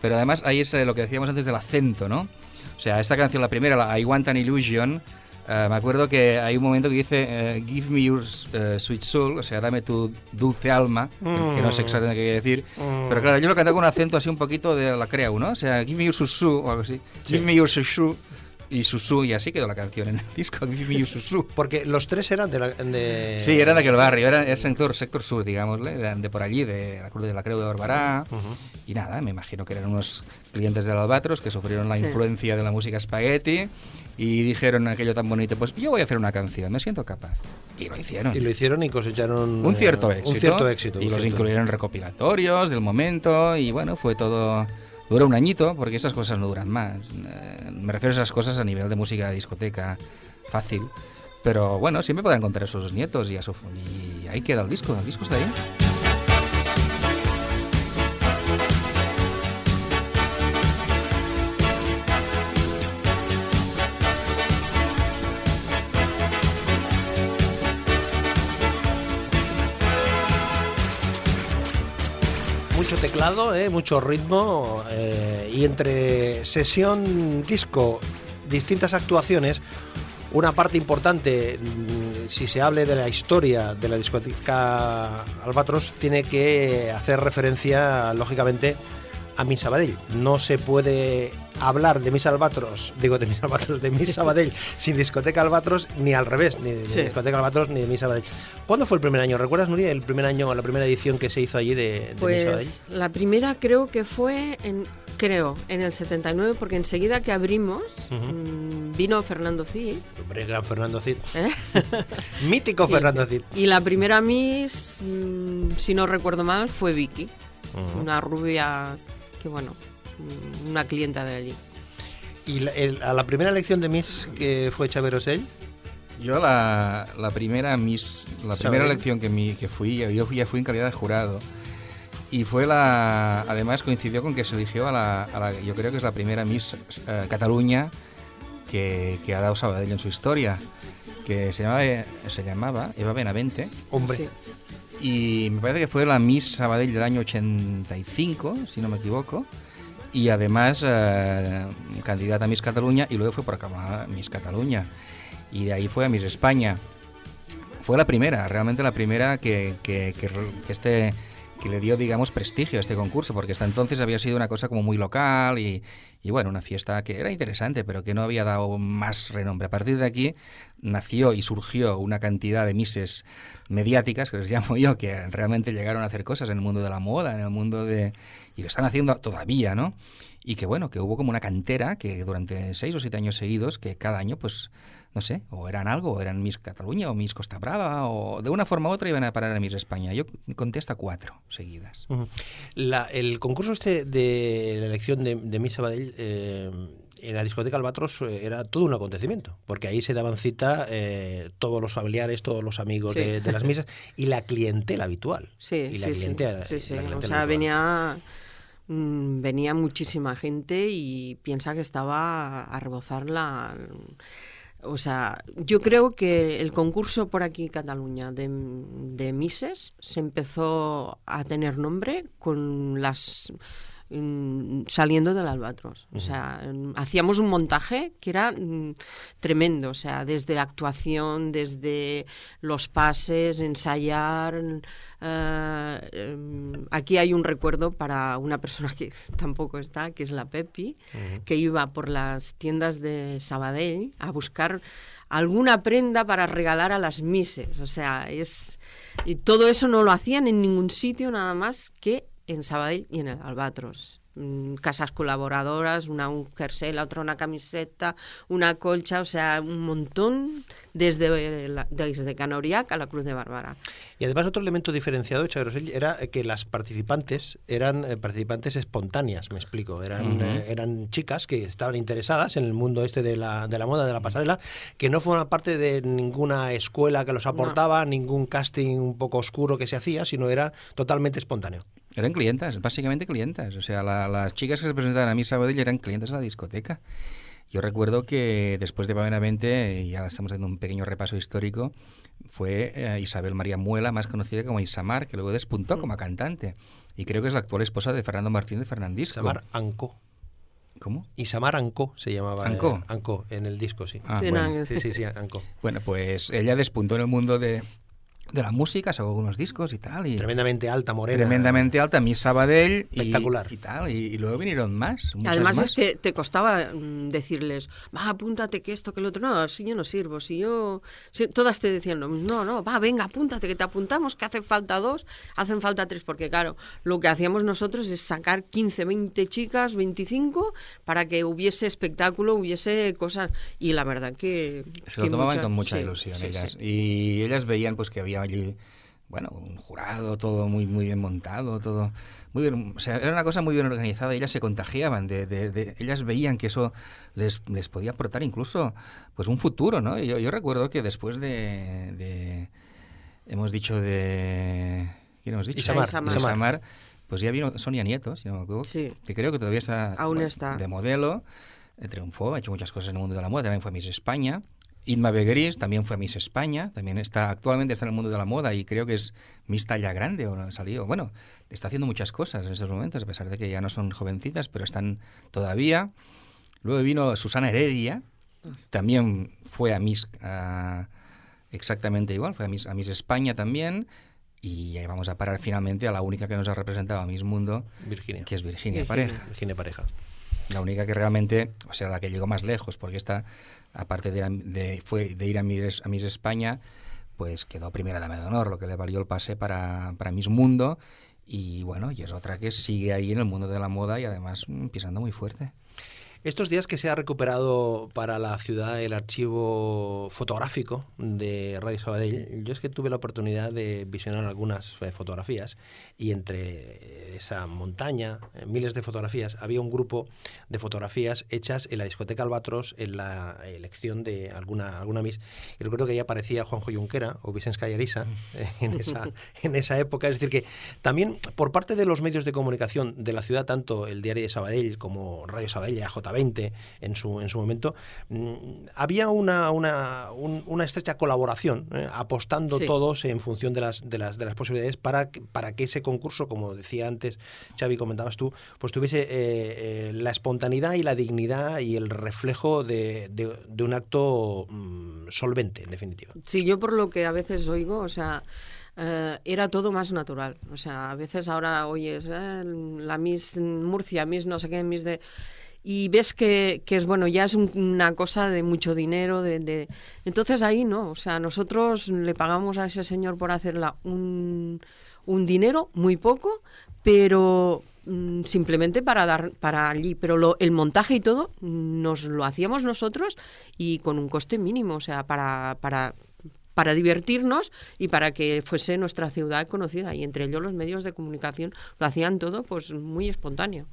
pero además ahí es lo que decíamos antes del acento, ¿no? O sea, esta canción, la primera, la I Want an Illusion, eh, me acuerdo que hay un momento que dice eh, Give me your eh, sweet soul, o sea, dame tu dulce alma, que no sé exactamente qué quiere decir, Mm. pero claro, yo lo canté con un acento así un poquito de la creu, ¿no? O sea, Give me your susu o algo así, Give me your susu y susu y así quedó la canción en el disco, Give me your susu. Porque los tres eran de... La, de Sí, era de aquel barrio, era el sector, sector sur, digámosle, de, de por allí, de la Cruz de la Creu de Barbará. Y nada, me imagino que eran unos clientes del Albatros que sufrieron la Sí. influencia de la música spaghetti y dijeron aquello tan bonito, pues yo voy a hacer una canción, me siento capaz. Y lo hicieron. Y lo hicieron y cosecharon... Un cierto eh, éxito. Un cierto éxito. Y los cierto. incluyeron recopilatorios del momento y bueno, fue todo... Duró un añito porque esas cosas no duran más. Eh, me refiero a esas cosas a nivel de música discoteca fácil. Pero bueno, siempre podrán encontrar a sus nietos y a su... Y ahí queda el disco, el disco está ahí. Eh, mucho ritmo eh, y entre sesión disco, distintas actuaciones, una parte importante, mm, si se hable de la historia de la discoteca Albatros, tiene que hacer referencia, lógicamente, a Miss Sabadell. No se puede hablar de Miss Albatros, digo de Miss Albatros, de Miss Sabadell sin discoteca Albatros, ni al revés, ni de Sí. discoteca Albatros ni de Miss Sabadell. ¿Cuándo fue el primer año? ¿Recuerdas, Nuria, el primer año, la primera edición que se hizo allí de, de Miss Sabadell? Pues la primera creo que fue en creo en el 79 porque enseguida que abrimos mm, vino Fernando Cid Hombre, gran Fernando Cid. ¿eh? Mítico Fernando Cid. y la primera Miss mm, si no recuerdo mal fue Vicky una rubia que bueno mm, una clienta de allí ¿Y la, el- a la primera elección de Miss que fue Xavier Osell? Yo la, la primera Miss, la primera elección que, mi, que fui, yo ya fui en calidad de jurado. Y fue la, además coincidió con que se eligió a la, a la- yo creo que es la primera Miss eh, Cataluña que, que ha dado Sabadell en su historia, que se llamaba, se llamaba Eva Benavente. Hombre. Sí. Y me parece que fue la Miss Sabadell del año 85, si no me equivoco. Y además eh, candidata a Miss Cataluña y luego fue proclamada Miss Cataluña. Y de ahí fue a Miss España. Fue la primera, realmente la primera que, que, que, que este que le dio, digamos, prestigio a este concurso, porque hasta entonces había sido una cosa como muy local y, bueno, una fiesta que era interesante, pero que no había dado más renombre. A partir de aquí nació y surgió una cantidad de mises mediáticas, que les llamo yo, que realmente llegaron a hacer cosas en el mundo de la moda, en el mundo de... y lo están haciendo todavía, ¿no? Y que bueno, que hubo como una cantera que durante seis o siete años seguidos, que cada año pues no sé, o eran algo, o eran Miss Cataluña, o Miss Costa Brava, o de una forma u otra iban a parar a Miss España. Yo conté hasta cuatro seguidas. La- el concurso este de la elección de, de Miss Sabadell eh, en la discoteca Albatros eh, era todo un acontecimiento, porque ahí se daban cita eh, todos los familiares, todos los amigos Sí. de, de las misas y la clientela habitual. Sí, y la sí, sí. clientela, Sí, sí. la O sea, habitual. venía, mm, venía muchísima gente y piensa que estaba a rebozar la... O sea, yo creo que el concurso por aquí en Cataluña de, de Mises se empezó a tener nombre con las saliendo del albatros. O sea, mm, hacíamos un montaje que era mm, tremendo. O sea, desde la actuación, desde los pases, ensayar. eh, em, aquí hay un recuerdo para una persona que tampoco está, que es la Pepi, que iba por las tiendas de Sabadell a buscar alguna prenda para regalar a las mises. O sea, es y todo eso no lo hacían en ningún sitio nada más que en Sabadell y en el Albatros. Mm, Casas colaboradoras, una un jersey, la otra una camiseta, una colcha, o sea, un montón desde, la- desde Canoriac a la Cruz de Bárbara. Y además otro elemento diferenciado, Xavier Rosell, era que las participantes eran eh, participantes espontáneas, me explico. Eran, eh, eran chicas que estaban interesadas en el mundo este de la, de la moda, de la pasarela, que no forman parte de ninguna escuela que los aportaba, ningún casting un poco oscuro que se hacía, sino era totalmente espontáneo. Eran clientas, básicamente clientas. O sea, la- las chicas que se presentaban a Miss Sabadell eran clientes a la discoteca. Yo recuerdo que después de Benavente, y ahora estamos haciendo un pequeño repaso histórico, fue eh, Isabel María Muela, más conocida como Isamar, que luego despuntó como cantante. Y creo que es la actual esposa de Fernando Martín de Fernandisco. Isamar Anco. ¿Cómo? Isamar Anco se llamaba. Anco. eh, Anco, en el disco, sí. Ah, Sí, bueno. Sí, sí, sí, Anco. Bueno, pues ella despuntó en el mundo de, de la música, sacó algunos discos y tal. Y Tremendamente alta, morena. tremendamente alta, Miss Sabadell y, Espectacular. y tal. Y, y luego vinieron más. Además más. es que te costaba mm, decirles, va, apúntate que esto, que lo otro. No, si yo no sirvo, si yo... si- todas te decían, lo mismo, no, no, va, venga, apúntate, que te apuntamos, que hacen falta dos, hacen falta tres, porque claro, lo que hacíamos nosotros es sacar 15, 20 chicas, 25, para que hubiese espectáculo, hubiese cosas. Y la verdad que... Se que lo tomaban muchas- con mucha sí, ilusión sí, ellas. sí. Y ellas veían pues que había allí, bueno, un jurado, todo muy, muy bien montado, todo muy bien. O sea, era una cosa muy bien organizada. y Ellas se contagiaban de, de- de- ellas veían que eso les, les podía aportar incluso pues un futuro, ¿no? Yo, yo recuerdo que después de, de- hemos dicho de ¿quién hemos dicho? Isamar, Isamar. Isamar, pues ya vino Sonia Nieto, si no me equivoco, Sí. que creo que todavía está, Aún bueno, está. de modelo, eh, triunfó, ha hecho muchas cosas en el mundo de la moda, también fue Miss España. Inma Begueris también fue Miss España, también está actualmente está en el mundo de la moda y creo que es Miss talla grande o no salió. Bueno, está haciendo muchas cosas en estos momentos, a pesar de que ya no son jovencitas, pero están todavía. Luego vino Susana Heredia, también fue a Miss a- exactamente igual, fue a Miss, a Miss España también. Y ahí vamos a parar finalmente a la única que nos ha representado a Miss Mundo, Virginia. que es Virginia, Virginia. Pareja. Virginia Pareja. La única que realmente, o sea, la que llegó más lejos, porque esta, aparte de, de- fue, de ir a Miss, a Miss España, pues quedó primera dama de honor, lo que le valió el pase para, para Miss Mundo. Y bueno, y es otra que sigue ahí en el mundo de la moda y además mm, pisando muy fuerte. Estos días que se ha recuperado para la ciudad el archivo fotográfico de Radio Sabadell, yo es que tuve la oportunidad de visionar algunas eh, fotografías y entre esa montaña, eh, miles de fotografías, había un grupo de fotografías hechas en la discoteca Albatros en la elección de alguna, alguna Miss. Y recuerdo que ahí aparecía Juanjo Junquera o Vicens Callarisa eh, en, esa, en esa época. Es decir, que también por parte de los medios de comunicación de la ciudad, tanto el Diario de Sabadell como Radio Sabadell, J20 en su, en su momento, mm, había una, una, un- una estrecha colaboración, eh, apostando Sí. todos en función de las, de las, de las posibilidades para, que- para que ese concurso, como decía antes Xavi, comentabas tú, pues tuviese eh, eh, la espontaneidad y la dignidad y el reflejo de, de- de un acto mm, solvente, en definitiva. Sí, yo por lo que a veces oigo, o sea, eh, era todo más natural. O sea, a veces ahora oyes eh, la Miss Murcia, Miss no sé qué, Miss de... Y ves que, que es bueno, ya es un- una cosa de mucho dinero, de, de- Entonces ahí no, o sea, nosotros le pagamos a ese señor por hacerla un, un dinero, muy poco, pero mm, simplemente para dar para allí. Pero lo- el montaje y todo nos lo hacíamos nosotros y con un coste mínimo, o sea, para, para, para divertirnos y para que fuese nuestra ciudad conocida. Y entre ellos los medios de comunicación lo hacían todo pues muy espontáneo.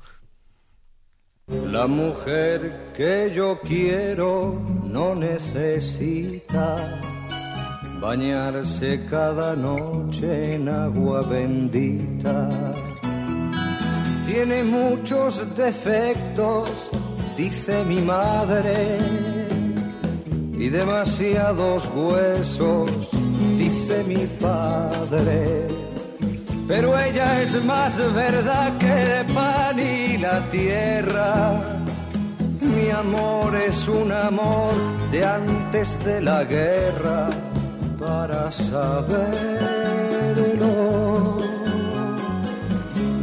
La mujer que yo quiero no necesita bañarse cada noche en agua bendita. Tiene muchos defectos, dice mi madre, y demasiados huesos, dice mi padre. Pero ella es más verdad que el pan y la tierra. Mi amor es un amor de antes de la guerra para saberlo.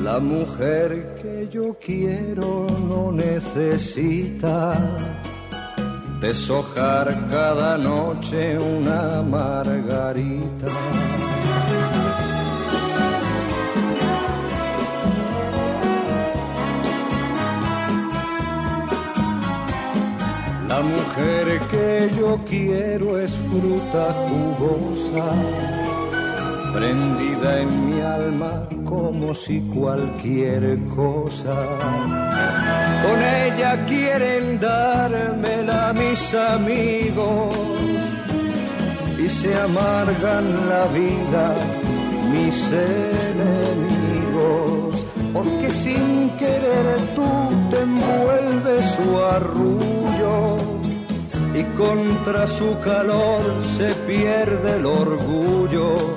La mujer que yo quiero no necesita deshojar cada noche una margarita. La mujer que yo quiero es fruta jugosa, prendida en mi alma como si cualquier cosa. Con ella quieren dármela mis amigos y se amargan la vida mis enemigos, porque sin querer tú te envuelves su arrullo y contra su calor se pierde el orgullo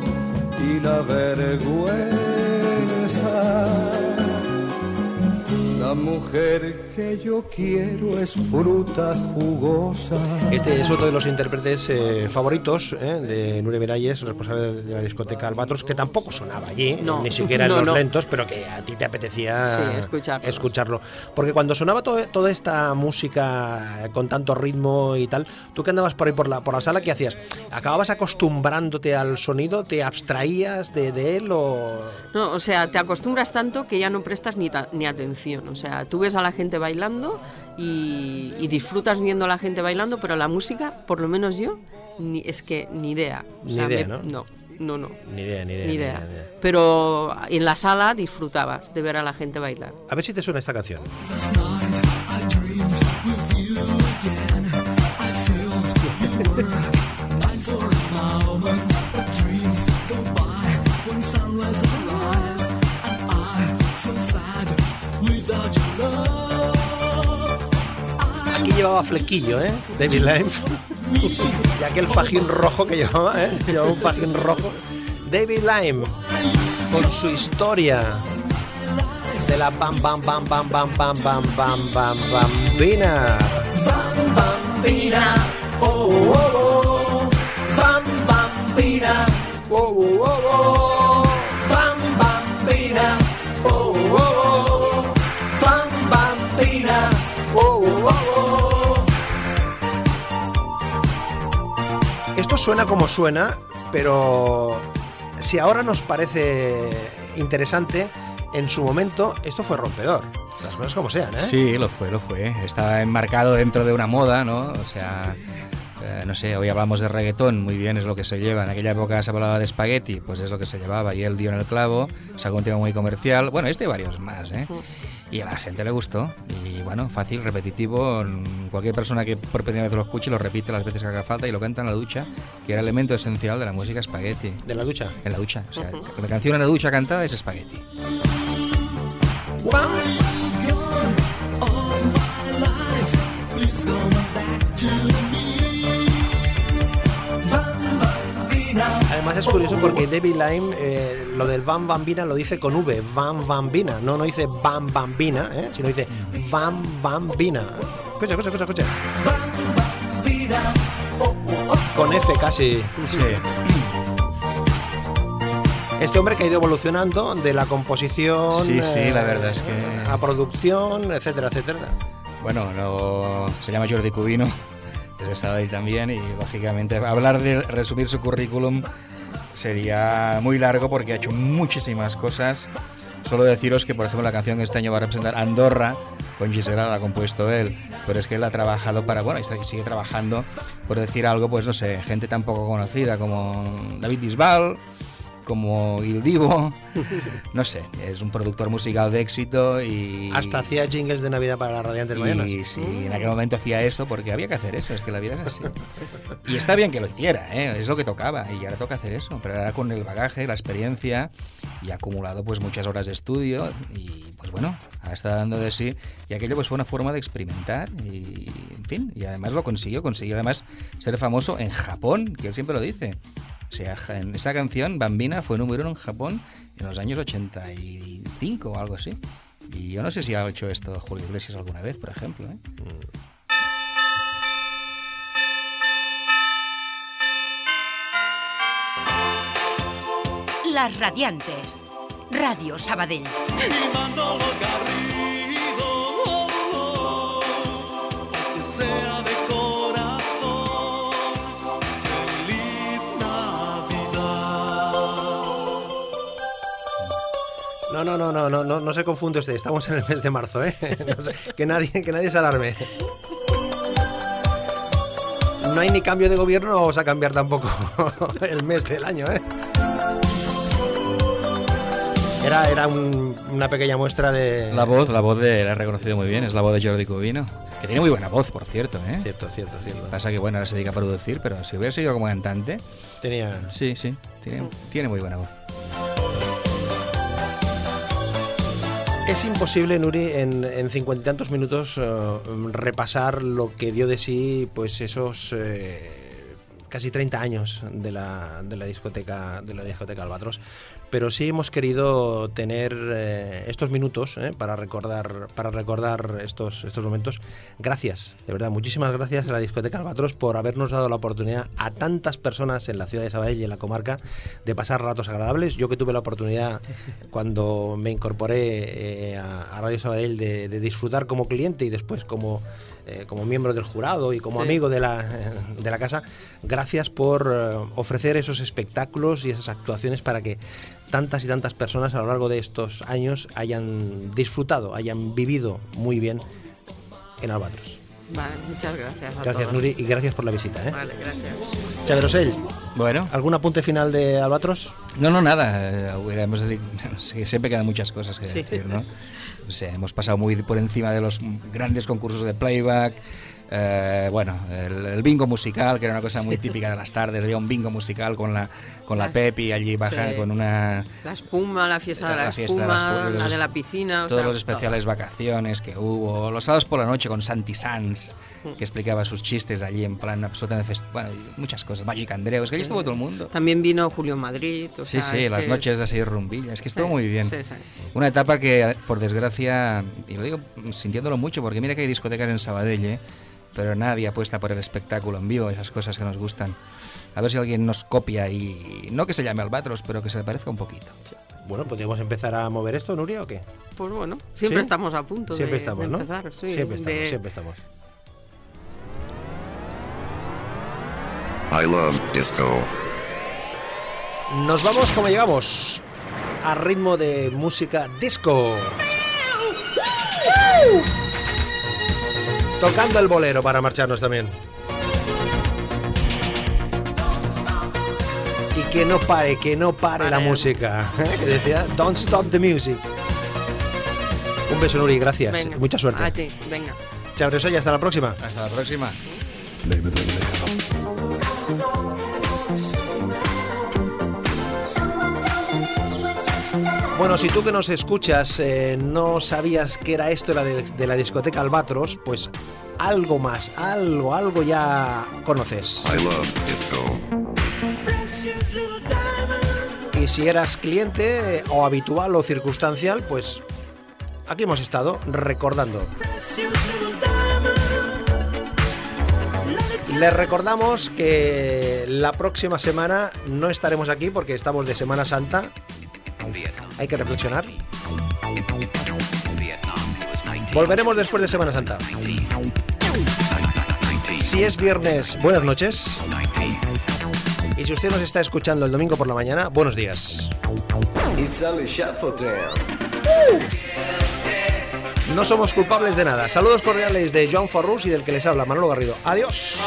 y la vergüenza. La mujer que yo quiero es fruta jugosa. Este es otro de los intérpretes eh, favoritos eh, de Nuria Miralles, responsable de la discoteca Albatros, que tampoco sonaba allí, No, ni siquiera en los no. lentos, pero que a ti te apetecía Sí, escucharlo. escucharlo. Porque cuando sonaba to- toda esta música con tanto ritmo y tal, tú que andabas por ahí por la, por la sala, ¿qué hacías? ¿Acababas acostumbrándote al sonido? ¿Te abstraías de, de él o...? No, o sea, te acostumbras tanto que ya no prestas ni, ni atención. O sea, tú ves a la gente bailando y, y disfrutas viendo a la gente bailando, pero la música, por lo menos yo, ni, es que ni idea. O Ni sea, idea, me- ¿no? No, no, no. Ni idea, ni idea. Ni idea. Pero en la sala disfrutabas de ver a la gente bailar. A ver si te suena esta canción. Llevaba flequillo, ¿eh? David Lime. y aquel fajín rojo que llevaba, ¿eh? Llevaba un fajín rojo. David Lime, con su historia de la bam bam bam bam bam bam bam bam bam bambina. Bam bambina, oh oh oh, oh. bam bambina, oh oh oh oh. Suena como suena, pero si ahora nos parece interesante, en su momento esto fue rompedor. Las cosas como sean, ¿eh? Sí, lo fue, lo fue. Está enmarcado dentro de una moda, ¿no? O sea, eh, no sé, hoy hablamos de reggaetón, muy bien, es lo que se lleva. En aquella época se hablaba de espagueti, pues es lo que se llevaba. Y él dio en el clavo, sacó un tema muy comercial. Bueno, este y varios más, ¿eh? Y a la gente le gustó. Y bueno, fácil, repetitivo. Cualquier persona que por primera vez lo escuche lo repite las veces que haga falta y lo canta en la ducha, que era elemento esencial de la música espagueti. ¿De la ducha? En la ducha. O sea, la canción en la ducha cantada es espagueti. Además es curioso porque David Lime eh, lo del Van Bambina lo dice con V, Van Bambina, no, no dice Van Bambina, ¿eh? sino dice Van Bambina. Escucha, escucha, escucha, escucha. Con F casi. Este hombre que ha ido evolucionando de la composición Sí, sí, eh, la verdad es que- a producción, etcétera, etcétera. Bueno, no, se llama Jordi Cubino, de Sabadell también, y lógicamente hablar de resumir su currículum sería muy largo porque ha hecho muchísimas cosas. Solo deciros que, por ejemplo, la canción que este año va a representar Andorra, con Gisela la ha compuesto él, pero es que él ha trabajado para, bueno, y sigue trabajando, por decir algo, pues no sé, gente tan poco conocida como David Bisbal, como Il Divo, no sé, es un productor musical de éxito y... Hasta hacía jingles de Navidad para radiantes mañanas. Y sí, en aquel momento hacía eso porque había que hacer eso, es que la vida es así. Y está bien que lo hiciera, ¿eh? es lo que tocaba y ahora toca hacer eso, pero ahora con el bagaje, la experiencia y acumulado pues muchas horas de estudio y pues bueno, ahora está dando de sí y aquello pues fue una forma de experimentar y en fin, y además lo consiguió, consiguió además ser famoso en Japón, que él siempre lo dice. O sea, en esa canción, Bambina, fue número uno en Japón en los años 85 o algo así. Y yo no sé si ha hecho esto Julio Iglesias alguna vez, por ejemplo. ¿eh? Las Radiantes. Radio Sabadell. No, no, no, no, no, no, no se confunde usted, estamos en el mes de marzo, ¿eh? No sé, que, nadie, que nadie se alarme. No hay ni cambio de gobierno, no vamos a cambiar tampoco el mes del año, ¿eh? Era, era un- una pequeña muestra de... La voz, la voz de, la he reconocido muy bien, es la voz de Jordi Cubino. Que tiene muy buena voz, por cierto, ¿eh? Cierto, cierto, cierto. Pasa que, bueno, ahora se dedica a producir, pero si hubiera sido como cantante... Tenía... Sí, sí, tiene, tiene muy buena voz. Es imposible, Nuri, en, en cincuenta y tantos minutos eh, repasar lo que dio de sí, pues esos eh, casi 30 años de la, de la discoteca de la discoteca Albatros. Pero sí hemos querido tener eh, estos minutos eh, para recordar para recordar estos estos momentos. Gracias, de verdad, muchísimas gracias a la discoteca Albatros por habernos dado la oportunidad a tantas personas en la ciudad de Sabadell y en la comarca de pasar ratos agradables. Yo que tuve la oportunidad cuando me incorporé eh, a, Radio Sabadell de, de disfrutar como cliente y después como, eh, como miembro del jurado y como Sí. amigo de la, de la casa, gracias por eh, ofrecer esos espectáculos y esas actuaciones para que tantas y tantas personas a lo largo de estos años hayan disfrutado, hayan vivido muy bien en Albatros. Vale, muchas gracias a Gracias, todos. Nuri, y gracias por la visita. ¿eh? Vale, gracias. Bueno, ¿algún apunte final de Albatros? no, no, nada. eh, hubiéramos dedi- sí, siempre quedan muchas cosas que Sí. decir, ¿no? O sea, hemos pasado muy por encima de los grandes concursos de playback. eh, bueno, el, el bingo musical, que era una cosa muy típica de las tardes, había un bingo musical con la, con la La- Pepi allí baja Sí. con una... La espuma, la fiesta de la, La fiesta de las espuma, pu- la los- de la piscina. o todos sea, los especiales vacaciones que hubo, los sábados por la noche con Santi Sanz, que explicaba sus chistes allí en plan absolutamente bueno, muchas cosas, Magic Andreu, es que allí estuvo todo el mundo. También vino Julio Madrid. o Sí, sea, sí, las noches de es- así rumbilla, es que estuvo muy bien. Una etapa que, por desgracia, y lo digo sintiéndolo mucho, porque mira que hay discotecas en Sabadell, ¿eh? Pero nadie apuesta por el espectáculo en vivo, esas cosas que nos gustan. A ver si alguien nos copia y no que se llame Albatros, pero que se le parezca un poquito. Bueno, ¿podríamos empezar a mover esto, Nuria, o qué? Pues bueno, siempre ¿Sí? estamos a punto Siempre de, estamos, de ¿no? empezar. sí, siempre estamos, de- siempre estamos. I love disco. Nos vamos como llegamos, a ritmo de música disco. Tocando el bolero para marcharnos también. Y que no pare, que no pare la música. ¿eh? Que decía, don't stop the music. Un beso, Nuri, gracias. Venga, Mucha suerte. A ti, venga. Chao, y hasta la próxima. Hasta la próxima. Bueno, si tú que nos escuchas eh, no sabías qué era esto de la, de, de la discoteca Albatros, pues algo más, algo, algo ya conoces. I love disco. Y si eras cliente eh, o habitual o circunstancial, pues aquí hemos estado recordando. Les recordamos que la próxima semana no estaremos aquí porque estamos de Semana Santa. Hay que reflexionar. Volveremos después de Semana Santa. Si es viernes, buenas noches. Y si usted nos está escuchando el domingo por la mañana, buenos días. No somos culpables de nada. Saludos cordiales de Joan Forrus y del que les habla Manolo Garrido. Adiós.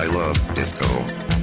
I love disco.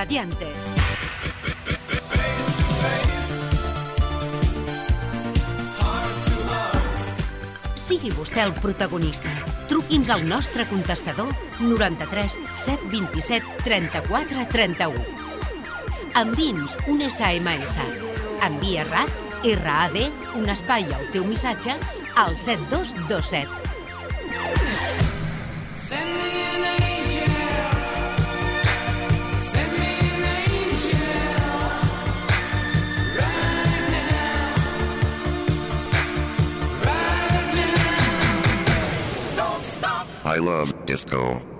Radiantes. Sigui vostè el protagonista. Truqui'ns al nostre contestador 93 727 34 31. Envia'ns un SMS. Envia RAD, RAD, un espai al teu missatge al 7227. I love disco.